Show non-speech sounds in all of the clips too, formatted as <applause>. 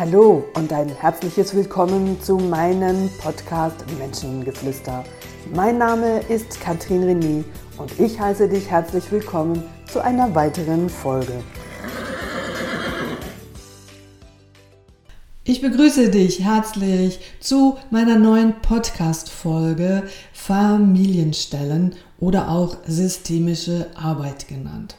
Hallo und ein herzliches Willkommen zu meinem Podcast Menschengeflüster. Mein Name ist Katrin René und ich heiße dich herzlich willkommen zu einer weiteren Folge. Ich begrüße dich herzlich zu meiner neuen Podcast-Folge Familienstellen oder auch systemische Arbeit genannt.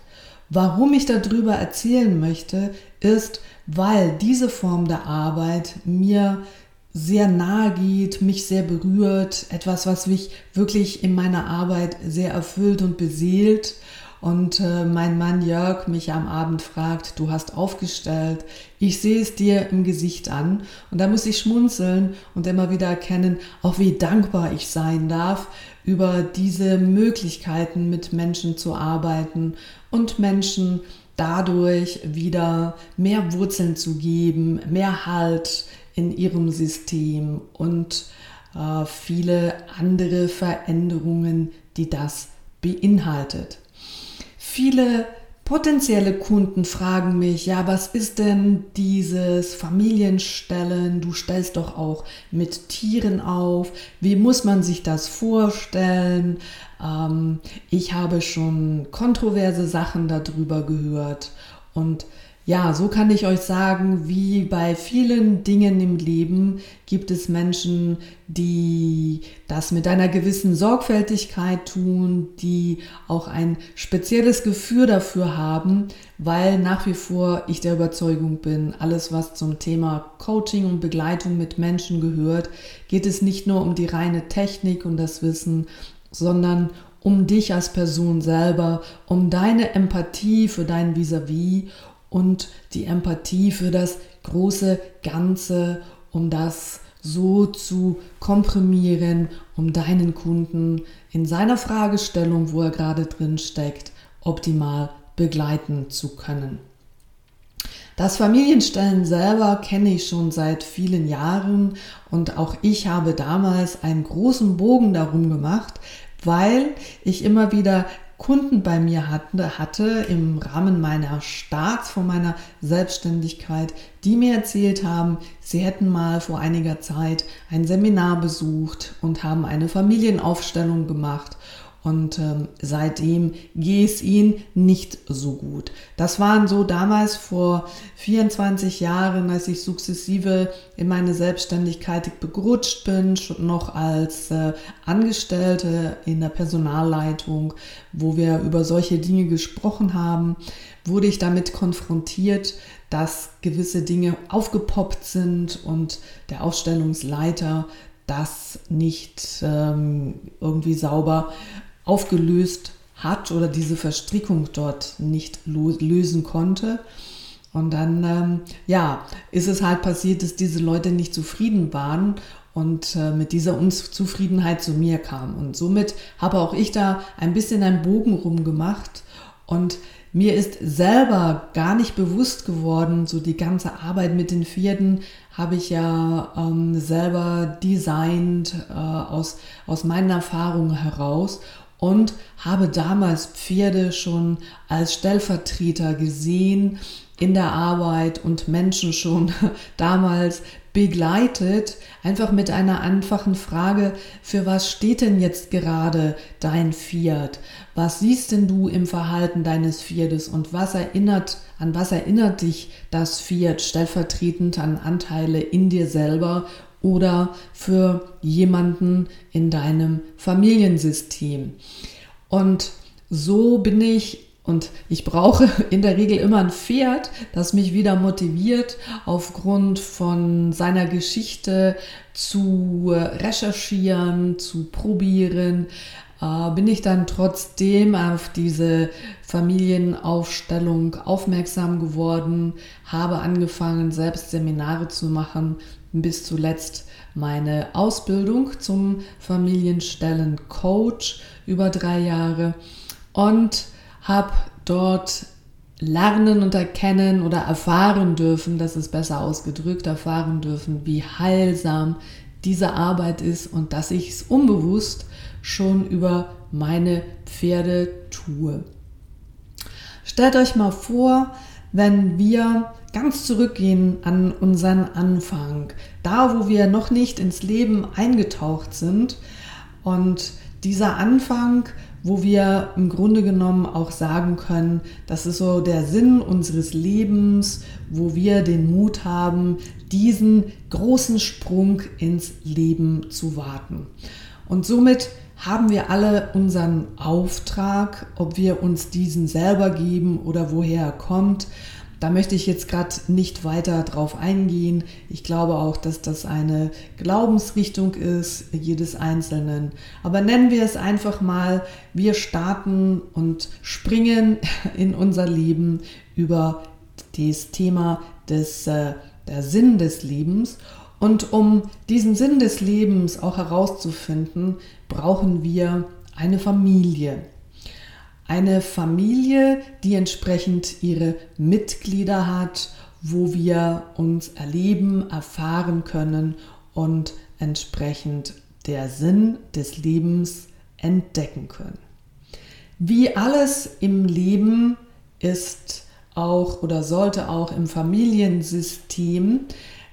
Warum ich darüber erzählen möchte, ist, weil diese Form der Arbeit mir sehr nahe geht, mich sehr berührt, etwas, was mich wirklich in meiner Arbeit sehr erfüllt und beseelt. Und äh, mein Mann Jörg mich am Abend fragt, du hast aufgestellt, ich sehe es dir im Gesicht an. Und da muss ich schmunzeln und immer wieder erkennen, auch wie dankbar ich sein darf, über diese Möglichkeiten mit Menschen zu arbeiten und Menschen dadurch wieder mehr Wurzeln zu geben, mehr Halt in ihrem System und äh, viele andere Veränderungen, die das beinhaltet. Viele Potenzielle Kunden fragen mich, ja, was ist denn dieses Familienstellen? Du stellst doch auch mit Tieren auf. Wie muss man sich das vorstellen? Ähm, ich habe schon kontroverse Sachen darüber gehört. Und ja, so kann ich euch sagen, wie bei vielen Dingen im Leben gibt es Menschen, die das mit einer gewissen Sorgfältigkeit tun, die auch ein spezielles Gefühl dafür haben, weil nach wie vor ich der Überzeugung bin, alles was zum Thema Coaching und Begleitung mit Menschen gehört, geht es nicht nur um die reine Technik und das Wissen, sondern um dich als Person selber, um deine Empathie für dein Vis-a-vis -vis und die Empathie für das große Ganze, um das so zu komprimieren, um deinen Kunden in seiner Fragestellung, wo er gerade drin steckt, optimal begleiten zu können. Das Familienstellen selber kenne ich schon seit vielen Jahren und auch ich habe damals einen großen Bogen darum gemacht, weil ich immer wieder Kunden bei mir hatte, im Rahmen meiner Starts von meiner Selbstständigkeit, die mir erzählt haben, sie hätten mal vor einiger Zeit ein Seminar besucht und haben eine Familienaufstellung gemacht und ähm, seitdem gehe es ihnen nicht so gut. Das waren so damals vor 24 Jahren, als ich sukzessive in meine Selbstständigkeit begrutscht bin, schon noch als äh, Angestellte in der Personalleitung, wo wir über solche Dinge gesprochen haben, wurde ich damit konfrontiert, dass gewisse Dinge aufgepoppt sind und der Ausstellungsleiter das nicht ähm, irgendwie sauber aufgelöst hat oder diese Verstrickung dort nicht lösen konnte. Und dann, ähm, ja, ist es halt passiert, dass diese Leute nicht zufrieden waren und äh, mit dieser Unzufriedenheit zu mir kamen. Und somit habe auch ich da ein bisschen einen Bogen rumgemacht und mir ist selber gar nicht bewusst geworden, so die ganze Arbeit mit den Pferden habe ich ja ähm, selber designt äh, aus, aus meinen Erfahrungen heraus und habe damals Pferde schon als Stellvertreter gesehen in der Arbeit und Menschen schon <laughs> damals begleitet, einfach mit einer einfachen Frage, für was steht denn jetzt gerade dein Pferd? Was siehst denn du im Verhalten deines Pferdes? Und was erinnert, an was erinnert dich das Pferd stellvertretend an Anteile in dir selber oder für jemanden in deinem Familiensystem. Und so bin ich und ich brauche <laughs> in der Regel immer ein Pferd, das mich wieder motiviert, aufgrund von seiner Geschichte zu recherchieren, zu probieren. Äh, bin ich dann trotzdem auf diese Familienaufstellung aufmerksam geworden, habe angefangen, selbst Seminare zu machen, bis zuletzt meine Ausbildung zum Familienstellencoach über drei Jahre und habe dort lernen und erkennen oder erfahren dürfen, das ist besser ausgedrückt, erfahren dürfen, wie heilsam diese Arbeit ist und dass ich es unbewusst schon über meine Pferde tue. Stellt euch mal vor, wenn wir ganz zurückgehen an unseren Anfang, da wo wir noch nicht ins Leben eingetaucht sind und dieser Anfang, wo wir im Grunde genommen auch sagen können, das ist so der Sinn unseres Lebens, wo wir den Mut haben, diesen großen Sprung ins Leben zu warten. Und somit haben wir alle unseren Auftrag, ob wir uns diesen selber geben oder woher er kommt. Da möchte ich jetzt gerade nicht weiter drauf eingehen. Ich glaube auch, dass das eine Glaubensrichtung ist, jedes Einzelnen. Aber nennen wir es einfach mal, wir starten und springen <laughs> in unser Leben über das Thema des, äh, der Sinn des Lebens. Und um diesen Sinn des Lebens auch herauszufinden, brauchen wir eine Familie. Eine Familie, die entsprechend ihre Mitglieder hat, wo wir uns erleben, erfahren können und entsprechend der Sinn des Lebens entdecken können. Wie alles im Leben ist auch oder sollte auch im Familiensystem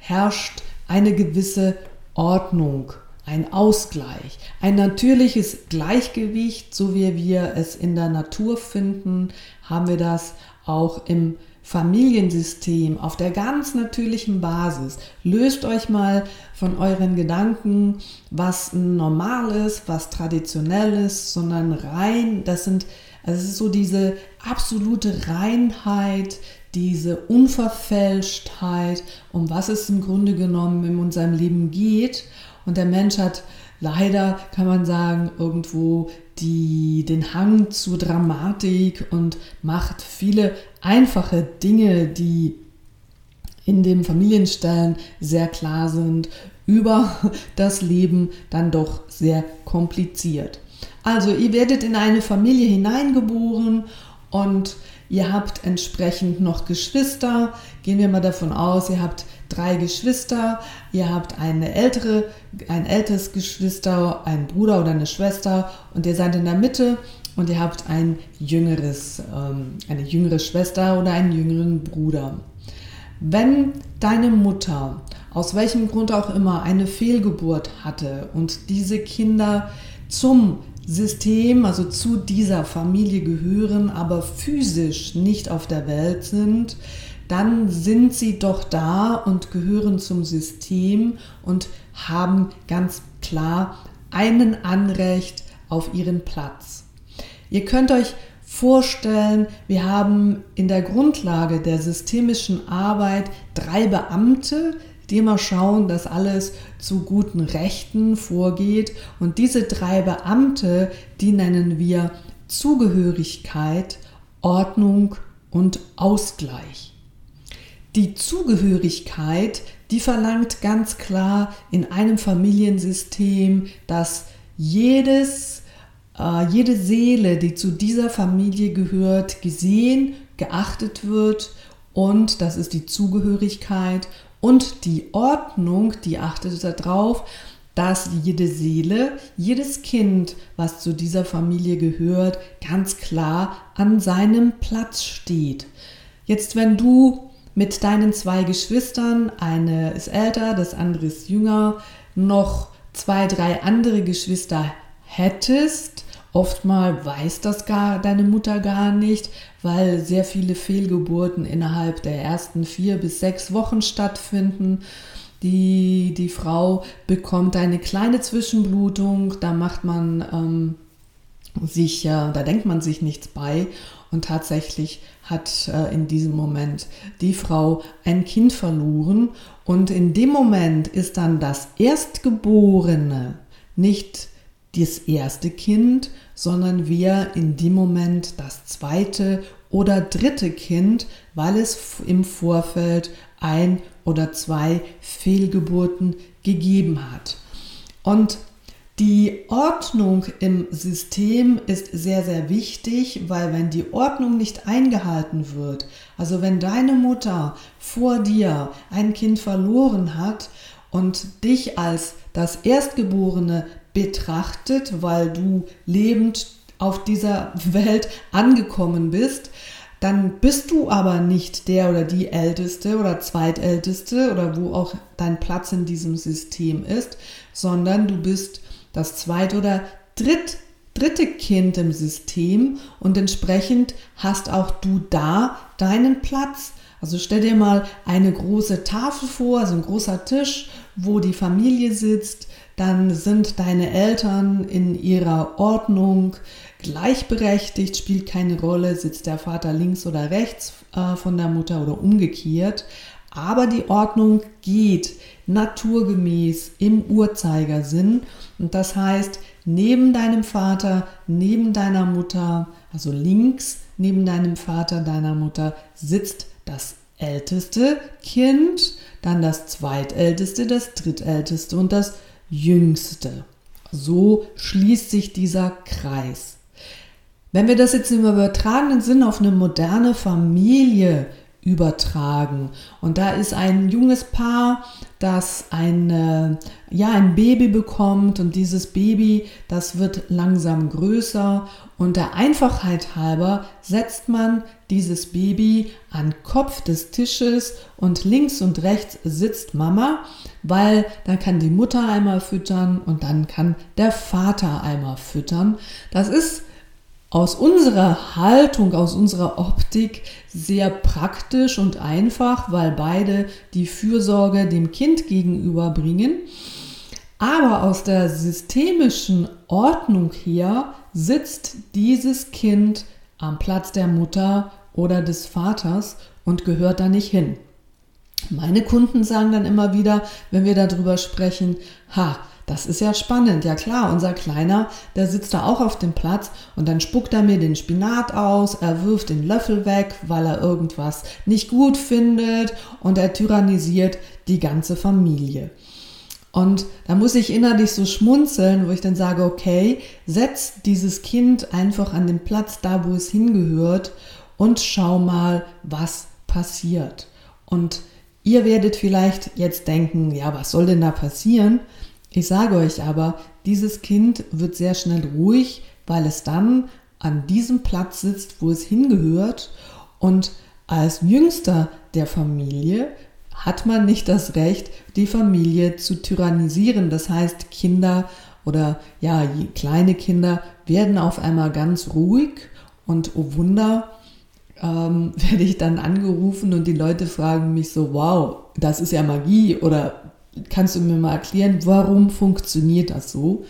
herrscht eine gewisse Ordnung ein Ausgleich, ein natürliches Gleichgewicht, so wie wir es in der Natur finden, haben wir das auch im Familiensystem auf der ganz natürlichen Basis. Löst euch mal von euren Gedanken, was normal ist, was traditionell ist, sondern rein, das sind, also es ist so diese absolute Reinheit, diese Unverfälschtheit, um was es im Grunde genommen in unserem Leben geht. Und der Mensch hat leider, kann man sagen, irgendwo die, den Hang zu Dramatik und macht viele einfache Dinge, die in dem Familienstellen sehr klar sind, über das Leben dann doch sehr kompliziert. Also ihr werdet in eine Familie hineingeboren und ihr habt entsprechend noch Geschwister. Gehen wir mal davon aus, ihr habt drei Geschwister, ihr habt eine ältere, ein älteres Geschwister, einen Bruder oder eine Schwester. Und ihr seid in der Mitte. Und ihr habt ein jüngeres, ähm, eine jüngere Schwester oder einen jüngeren Bruder. Wenn deine Mutter aus welchem Grund auch immer eine Fehlgeburt hatte und diese Kinder zum System, also zu dieser Familie gehören, aber physisch nicht auf der Welt sind, dann sind sie doch da und gehören zum System und haben ganz klar einen Anrecht auf ihren Platz. Ihr könnt euch vorstellen, wir haben in der Grundlage der systemischen Arbeit drei Beamte, die immer schauen, dass alles zu guten Rechten vorgeht. Und diese drei Beamte, die nennen wir Zugehörigkeit, Ordnung und Ausgleich. Die Zugehörigkeit, die verlangt ganz klar in einem Familiensystem, dass jedes, äh, jede Seele, die zu dieser Familie gehört, gesehen, geachtet wird und das ist die Zugehörigkeit und die Ordnung, die achtet darauf, dass jede Seele, jedes Kind, was zu dieser Familie gehört, ganz klar an seinem Platz steht. Jetzt, wenn du mit deinen zwei Geschwistern, eine ist älter, das andere ist jünger, noch zwei, drei andere Geschwister hättest, oftmal weiß das gar deine Mutter gar nicht, weil sehr viele Fehlgeburten innerhalb der ersten vier bis sechs Wochen stattfinden. Die, die Frau bekommt eine kleine Zwischenblutung, da macht man ähm, sich, äh, da denkt man sich nichts bei und tatsächlich hat äh, in diesem Moment die Frau ein Kind verloren. Und in dem Moment ist dann das Erstgeborene nicht das erste Kind, sondern wir in dem Moment das zweite oder dritte Kind, weil es im Vorfeld ein oder zwei Fehlgeburten gegeben hat. Und die Ordnung im System ist sehr, sehr wichtig, weil wenn die Ordnung nicht eingehalten wird, also wenn deine Mutter vor dir ein Kind verloren hat und dich als das Erstgeborene betrachtet, weil du lebend auf dieser Welt angekommen bist, dann bist du aber nicht der oder die Älteste oder Zweitälteste oder wo auch dein Platz in diesem System ist, sondern du bist das zweite oder dritt, dritte Kind im System und entsprechend hast auch du da deinen Platz. Also stell dir mal eine große Tafel vor, also ein großer Tisch, wo die Familie sitzt, dann sind deine Eltern in ihrer Ordnung gleichberechtigt, spielt keine Rolle, sitzt der Vater links oder rechts äh, von der Mutter oder umgekehrt. Aber die Ordnung geht naturgemäß im Uhrzeigersinn. Und das heißt, neben deinem Vater, neben deiner Mutter, also links neben deinem Vater, deiner Mutter, sitzt das älteste Kind, dann das zweitälteste, das drittälteste und das jüngste. So schließt sich dieser Kreis. Wenn wir das jetzt im übertragenen Sinn auf eine moderne Familie übertragen. Und da ist ein junges Paar, das ein, ja, ein Baby bekommt und dieses Baby, das wird langsam größer und der Einfachheit halber setzt man dieses Baby an Kopf des Tisches und links und rechts sitzt Mama, weil dann kann die Mutter einmal füttern und dann kann der Vater einmal füttern. Das ist aus unserer Haltung, aus unserer Optik sehr praktisch und einfach, weil beide die Fürsorge dem Kind gegenüber bringen. Aber aus der systemischen Ordnung her sitzt dieses Kind am Platz der Mutter oder des Vaters und gehört da nicht hin. Meine Kunden sagen dann immer wieder, wenn wir darüber sprechen, ha, das ist ja spannend. Ja klar, unser Kleiner, der sitzt da auch auf dem Platz und dann spuckt er mir den Spinat aus, er wirft den Löffel weg, weil er irgendwas nicht gut findet und er tyrannisiert die ganze Familie. Und da muss ich innerlich so schmunzeln, wo ich dann sage, okay, setz dieses Kind einfach an den Platz da, wo es hingehört und schau mal, was passiert. Und ihr werdet vielleicht jetzt denken, ja, was soll denn da passieren? Ich sage euch aber, dieses Kind wird sehr schnell ruhig, weil es dann an diesem Platz sitzt, wo es hingehört. Und als jüngster der Familie hat man nicht das Recht, die Familie zu tyrannisieren. Das heißt, Kinder oder ja, kleine Kinder werden auf einmal ganz ruhig und oh Wunder, ähm, <laughs> werde ich dann angerufen und die Leute fragen mich so, wow, das ist ja Magie oder kannst du mir mal erklären, warum funktioniert das so?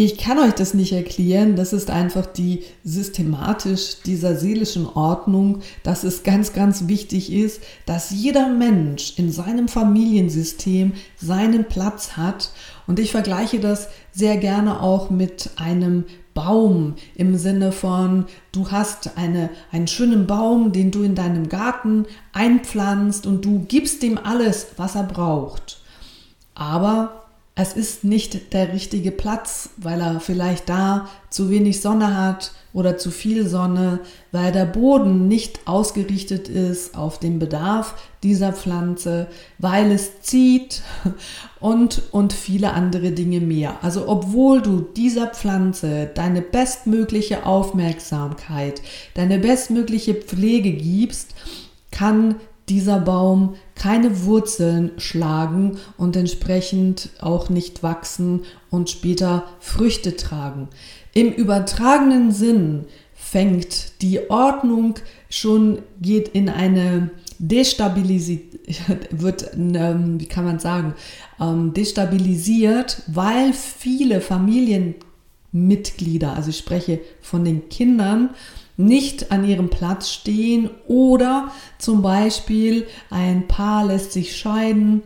Ich kann euch das nicht erklären, das ist einfach die systematisch dieser seelischen Ordnung, dass es ganz, ganz wichtig ist, dass jeder Mensch in seinem Familiensystem seinen Platz hat. Und ich vergleiche das sehr gerne auch mit einem Baum im Sinne von, du hast eine, einen schönen Baum, den du in deinem Garten einpflanzt und du gibst ihm alles, was er braucht. Aber es ist nicht der richtige Platz, weil er vielleicht da zu wenig Sonne hat oder zu viel Sonne, weil der Boden nicht ausgerichtet ist auf den Bedarf dieser Pflanze, weil es zieht <laughs> und, und viele andere Dinge mehr. Also obwohl du dieser Pflanze deine bestmögliche Aufmerksamkeit, deine bestmögliche Pflege gibst, kann dieser Baum keine Wurzeln schlagen und entsprechend auch nicht wachsen und später Früchte tragen. Im übertragenen Sinn fängt die Ordnung schon, geht in eine destabilisiert, <laughs> wird, ähm, wie kann man sagen, ähm, destabilisiert, weil viele Familienmitglieder, also ich spreche von den Kindern, nicht an ihrem Platz stehen oder zum Beispiel ein Paar lässt sich scheiden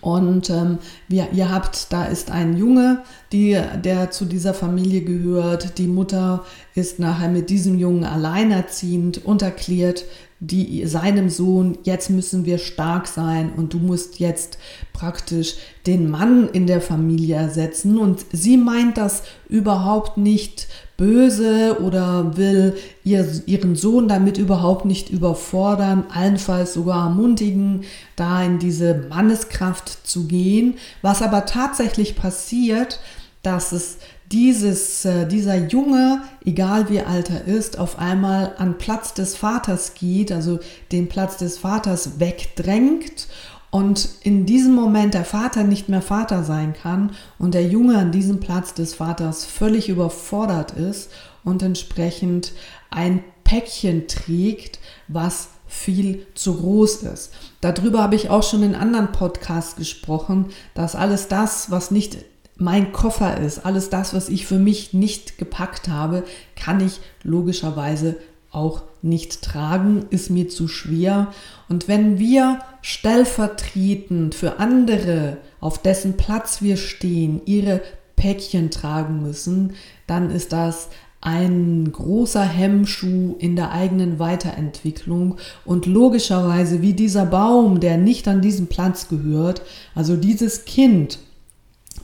und ähm, wir, ihr habt, da ist ein Junge, die, der zu dieser Familie gehört. Die Mutter ist nachher mit diesem Jungen alleinerziehend und erklärt die, seinem Sohn, jetzt müssen wir stark sein und du musst jetzt praktisch den Mann in der Familie ersetzen. Und sie meint das überhaupt nicht böse oder will ihr, ihren Sohn damit überhaupt nicht überfordern, allenfalls sogar ermutigen, da in diese Manneskraft zu gehen. Was aber tatsächlich passiert, dass es dieses, äh, dieser Junge, egal wie alt er ist, auf einmal an Platz des Vaters geht, also den Platz des Vaters wegdrängt und in diesem Moment der Vater nicht mehr Vater sein kann und der Junge an diesem Platz des Vaters völlig überfordert ist und entsprechend ein Päckchen trägt, was viel zu groß ist. Darüber habe ich auch schon in anderen Podcasts gesprochen, dass alles das, was nicht mein Koffer ist, alles das, was ich für mich nicht gepackt habe, kann ich logischerweise auch nicht tragen, ist mir zu schwer. Und wenn wir stellvertretend für andere, auf dessen Platz wir stehen, ihre Päckchen tragen müssen, dann ist das ein großer Hemmschuh in der eigenen Weiterentwicklung und logischerweise wie dieser Baum, der nicht an diesen Platz gehört, also dieses Kind,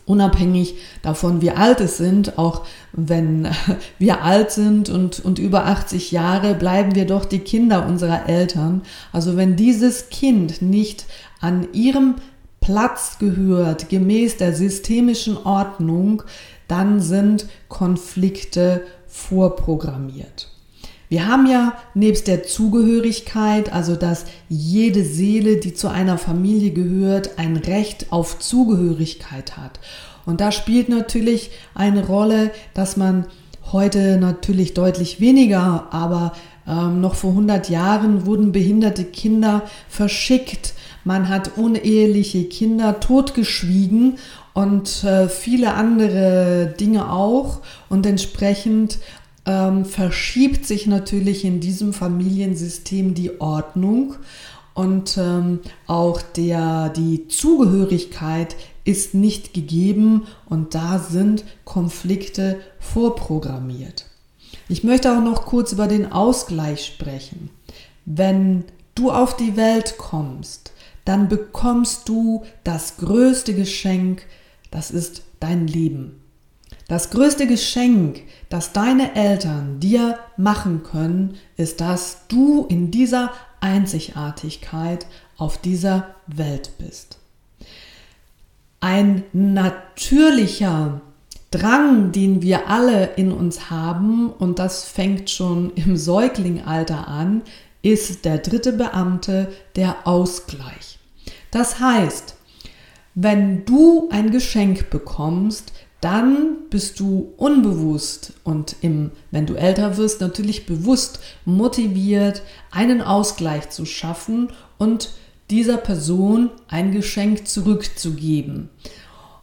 unabhängig davon, wie alt es sind, auch wenn <laughs> wir alt sind und, und über 80 Jahre, bleiben wir doch die Kinder unserer Eltern. Also wenn dieses Kind nicht an ihrem Platz gehört, gemäß der systemischen Ordnung, dann sind Konflikte vorprogrammiert. Wir haben ja nebst der Zugehörigkeit, also dass jede Seele, die zu einer Familie gehört, ein Recht auf Zugehörigkeit hat. Und da spielt natürlich eine Rolle, dass man heute natürlich deutlich weniger, aber ähm, noch vor 100 Jahren wurden behinderte Kinder verschickt. Man hat uneheliche Kinder totgeschwiegen und äh, viele andere Dinge auch. Und entsprechend ähm, verschiebt sich natürlich in diesem Familiensystem die Ordnung und ähm, auch der, die Zugehörigkeit ist nicht gegeben und da sind Konflikte vorprogrammiert. Ich möchte auch noch kurz über den Ausgleich sprechen. Wenn du auf die Welt kommst, dann bekommst du das größte Geschenk, das ist dein Leben. Das größte Geschenk, das deine Eltern dir machen können, ist, dass du in dieser Einzigartigkeit auf dieser Welt bist. Ein natürlicher Drang, den wir alle in uns haben, und das fängt schon im Säuglingalter an, ist der dritte Beamte der Ausgleich. Das heißt, wenn du ein Geschenk bekommst, dann bist du unbewusst und im, wenn du älter wirst, natürlich bewusst motiviert, einen Ausgleich zu schaffen und dieser Person ein Geschenk zurückzugeben.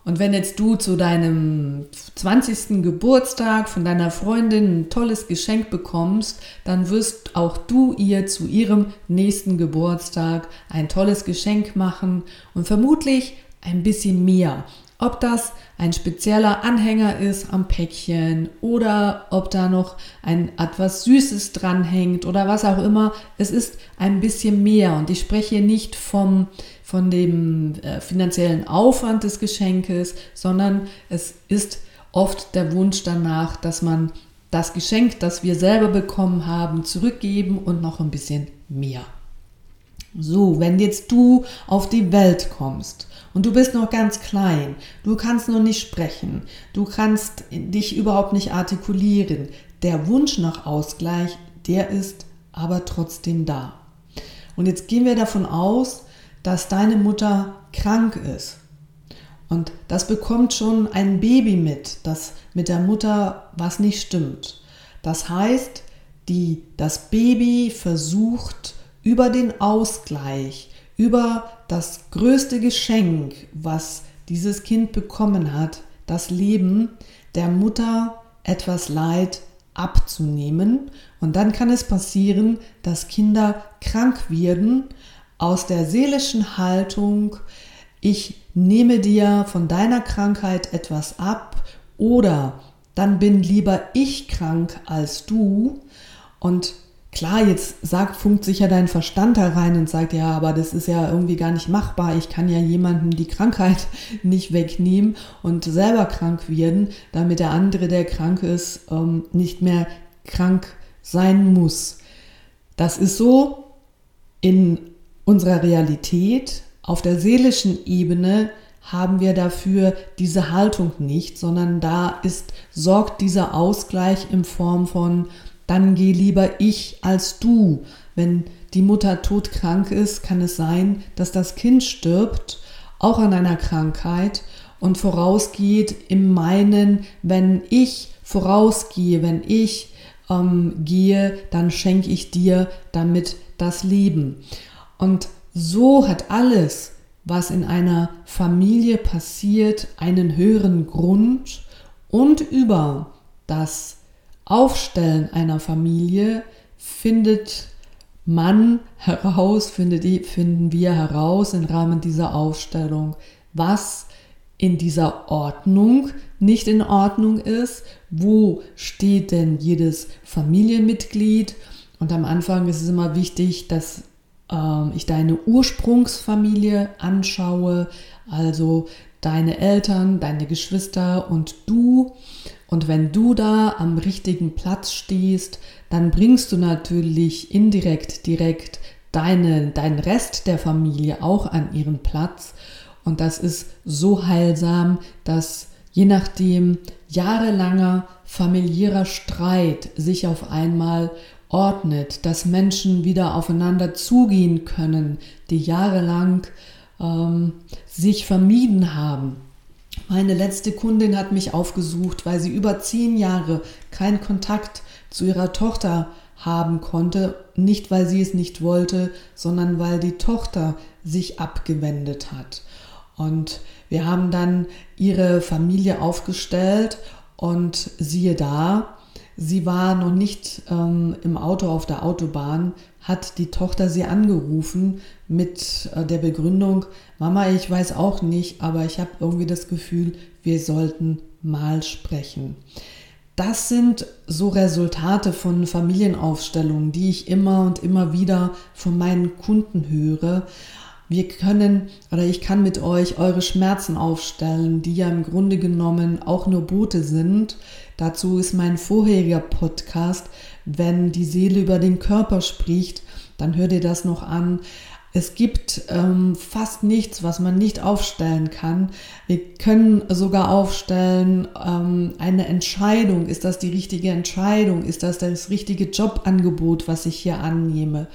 Und wenn jetzt du zu deinem 20. Geburtstag von deiner Freundin ein tolles Geschenk bekommst, dann wirst auch du ihr zu ihrem nächsten Geburtstag ein tolles Geschenk machen und vermutlich ein bisschen mehr. Ob das ein spezieller Anhänger ist am Päckchen oder ob da noch ein etwas Süßes dranhängt oder was auch immer. Es ist ein bisschen mehr und ich spreche nicht vom, von dem äh, finanziellen Aufwand des Geschenkes, sondern es ist oft der Wunsch danach, dass man das Geschenk, das wir selber bekommen haben, zurückgeben und noch ein bisschen mehr. So, wenn jetzt du auf die Welt kommst und du bist noch ganz klein, du kannst noch nicht sprechen, du kannst dich überhaupt nicht artikulieren, der Wunsch nach Ausgleich, der ist aber trotzdem da. Und jetzt gehen wir davon aus, dass deine Mutter krank ist. Und das bekommt schon ein Baby mit, dass mit der Mutter was nicht stimmt. Das heißt, die, das Baby versucht, über den Ausgleich, über das größte Geschenk, was dieses Kind bekommen hat, das Leben der Mutter etwas Leid abzunehmen. Und dann kann es passieren, dass Kinder krank werden aus der seelischen Haltung, ich nehme dir von deiner Krankheit etwas ab oder dann bin lieber ich krank als du. Und Klar, jetzt sagt, funkt sich ja dein Verstand da rein und sagt, ja, aber das ist ja irgendwie gar nicht machbar. Ich kann ja jemandem die Krankheit <laughs> nicht wegnehmen und selber krank werden, damit der andere, der krank ist, ähm, nicht mehr krank sein muss. Das ist so in unserer Realität. Auf der seelischen Ebene haben wir dafür diese Haltung nicht, sondern da ist, sorgt dieser Ausgleich in Form von, dann geh lieber ich als du. Wenn die Mutter todkrank ist, kann es sein, dass das Kind stirbt, auch an einer Krankheit und vorausgeht im Meinen, wenn ich vorausgehe, wenn ich ähm, gehe, dann schenke ich dir damit das Leben. Und so hat alles, was in einer Familie passiert, einen höheren Grund und über das Aufstellen einer Familie findet man heraus, findet, finden wir heraus im Rahmen dieser Aufstellung, was in dieser Ordnung nicht in Ordnung ist, wo steht denn jedes Familienmitglied. Und am Anfang ist es immer wichtig, dass ähm, ich deine Ursprungsfamilie anschaue, also deine Eltern, deine Geschwister und du. Und wenn du da am richtigen Platz stehst, dann bringst du natürlich indirekt, direkt deine, deinen Rest der Familie auch an ihren Platz. Und das ist so heilsam, dass je nachdem jahrelanger familiärer Streit sich auf einmal ordnet, dass Menschen wieder aufeinander zugehen können, die jahrelang ähm, sich vermieden haben. Meine letzte Kundin hat mich aufgesucht, weil sie über zehn Jahre keinen Kontakt zu ihrer Tochter haben konnte, nicht weil sie es nicht wollte, sondern weil die Tochter sich abgewendet hat. Und wir haben dann ihre Familie aufgestellt und siehe da, sie war noch nicht ähm, im Auto auf der Autobahn, hat die Tochter sie angerufen mit äh, der Begründung, Mama, ich weiß auch nicht, aber ich habe irgendwie das Gefühl, wir sollten mal sprechen. Das sind so Resultate von Familienaufstellungen, die ich immer und immer wieder von meinen Kunden höre. Wir können oder ich kann mit euch eure Schmerzen aufstellen, die ja im Grunde genommen auch nur Boote sind. Dazu ist mein vorheriger Podcast, wenn die Seele über den Körper spricht, dann hört ihr das noch an. Es gibt ähm, fast nichts, was man nicht aufstellen kann. Wir können sogar aufstellen ähm, eine Entscheidung. Ist das die richtige Entscheidung? Ist das das richtige Jobangebot, was ich hier annehme?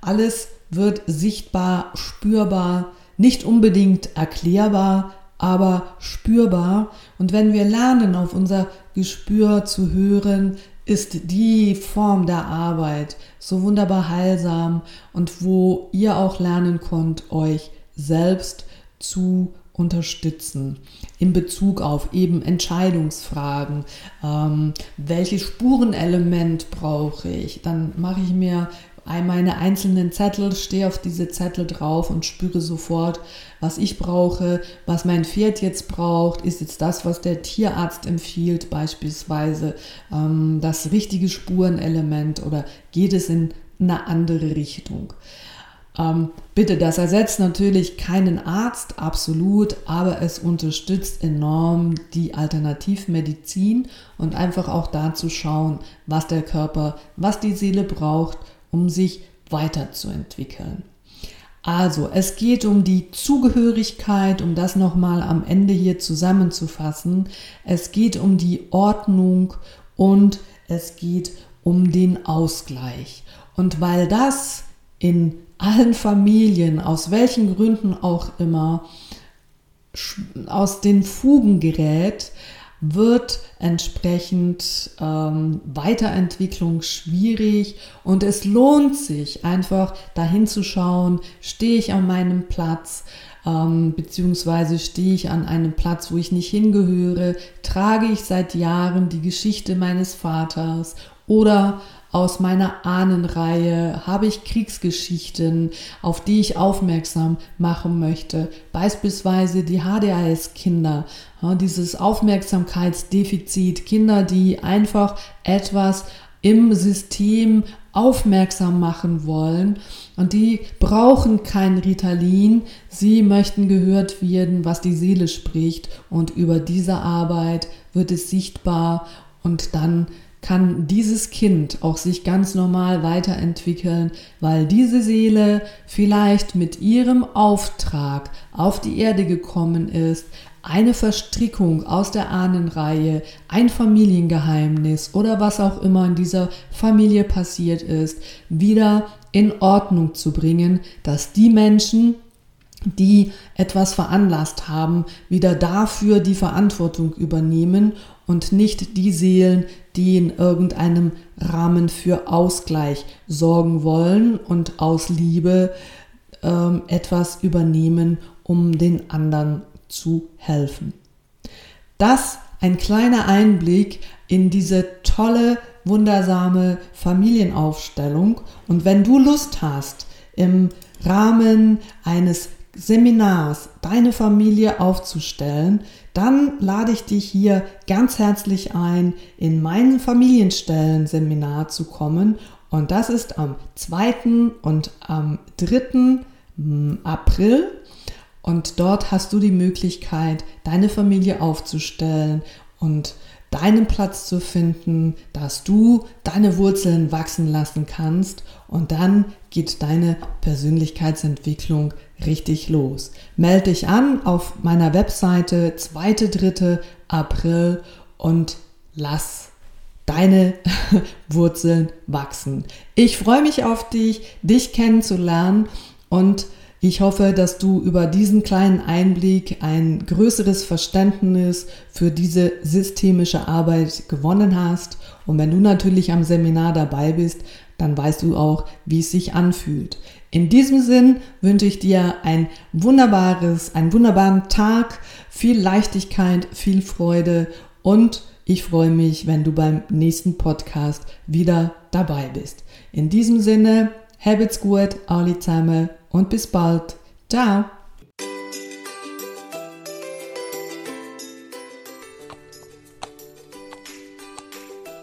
Alles wird sichtbar, spürbar, nicht unbedingt erklärbar, aber spürbar. Und wenn wir lernen, auf unser Gespür zu hören, ist die Form der Arbeit so wunderbar heilsam und wo ihr auch lernen könnt, euch selbst zu unterstützen in Bezug auf eben Entscheidungsfragen. Ähm, welches Spurenelement brauche ich? Dann mache ich mir meine einzelnen Zettel, stehe auf diese Zettel drauf und spüre sofort, was ich brauche, was mein Pferd jetzt braucht, ist jetzt das, was der Tierarzt empfiehlt, beispielsweise ähm, das richtige Spurenelement oder geht es in eine andere Richtung. Ähm, bitte, das ersetzt natürlich keinen Arzt, absolut, aber es unterstützt enorm die Alternativmedizin und einfach auch da zu schauen, was der Körper, was die Seele braucht um sich weiterzuentwickeln. Also, es geht um die Zugehörigkeit, um das nochmal am Ende hier zusammenzufassen. Es geht um die Ordnung und es geht um den Ausgleich. Und weil das in allen Familien, aus welchen Gründen auch immer, aus den Fugen gerät, wird entsprechend ähm, Weiterentwicklung schwierig und es lohnt sich einfach dahin zu schauen, stehe ich an meinem Platz, ähm, beziehungsweise stehe ich an einem Platz, wo ich nicht hingehöre, trage ich seit Jahren die Geschichte meines Vaters oder aus meiner Ahnenreihe habe ich Kriegsgeschichten, auf die ich aufmerksam machen möchte. Beispielsweise die HDAS-Kinder, dieses Aufmerksamkeitsdefizit, Kinder, die einfach etwas im System aufmerksam machen wollen und die brauchen kein Ritalin, sie möchten gehört werden, was die Seele spricht und über diese Arbeit wird es sichtbar und dann kann dieses Kind auch sich ganz normal weiterentwickeln, weil diese Seele vielleicht mit ihrem Auftrag auf die Erde gekommen ist, eine Verstrickung aus der Ahnenreihe, ein Familiengeheimnis oder was auch immer in dieser Familie passiert ist, wieder in Ordnung zu bringen, dass die Menschen, die etwas veranlasst haben, wieder dafür die Verantwortung übernehmen und nicht die Seelen, die in irgendeinem Rahmen für Ausgleich sorgen wollen und aus Liebe ähm, etwas übernehmen, um den anderen zu helfen. Das ein kleiner Einblick in diese tolle, wundersame Familienaufstellung. Und wenn du Lust hast, im Rahmen eines Seminars deine Familie aufzustellen, dann lade ich dich hier ganz herzlich ein, in mein Familienstellen-Seminar zu kommen. Und das ist am 2. und am 3. Hm, April. Und dort hast du die Möglichkeit, deine Familie aufzustellen und deinen Platz zu finden, dass du deine Wurzeln wachsen lassen kannst und dann geht deine Persönlichkeitsentwicklung richtig los. Melde dich an auf meiner Webseite 2. 3. April und lass deine <laughs> Wurzeln wachsen. Ich freue mich auf dich, dich kennenzulernen und ich hoffe, dass du über diesen kleinen Einblick ein größeres Verständnis für diese systemische Arbeit gewonnen hast. Und wenn du natürlich am Seminar dabei bist, dann weißt du auch, wie es sich anfühlt. In diesem Sinn wünsche ich dir ein wunderbares, einen wunderbaren Tag, viel Leichtigkeit, viel Freude und ich freue mich, wenn du beim nächsten Podcast wieder dabei bist. In diesem Sinne, habt's gut, alle zusammen und bis bald. Ciao!